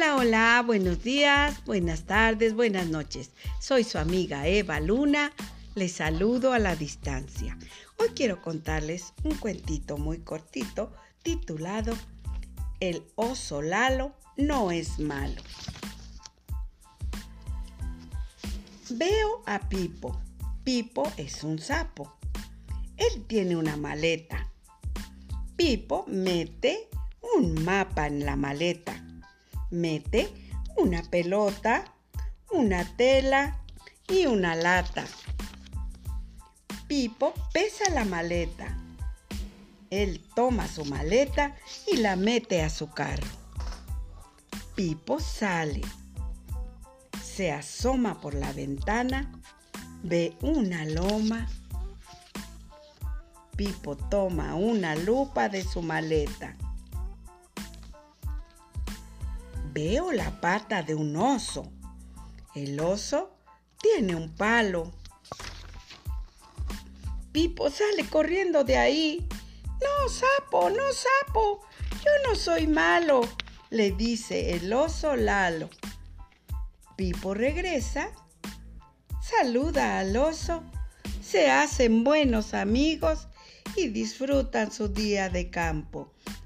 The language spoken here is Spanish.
Hola, hola, buenos días, buenas tardes, buenas noches. Soy su amiga Eva Luna. Les saludo a la distancia. Hoy quiero contarles un cuentito muy cortito titulado El oso Lalo no es malo. Veo a Pipo. Pipo es un sapo. Él tiene una maleta. Pipo mete un mapa en la maleta. Mete una pelota, una tela y una lata. Pipo pesa la maleta. Él toma su maleta y la mete a su carro. Pipo sale. Se asoma por la ventana, ve una loma. Pipo toma una lupa de su maleta. Veo la pata de un oso. El oso tiene un palo. Pipo sale corriendo de ahí. No, sapo, no, sapo. Yo no soy malo, le dice el oso Lalo. Pipo regresa, saluda al oso, se hacen buenos amigos y disfrutan su día de campo.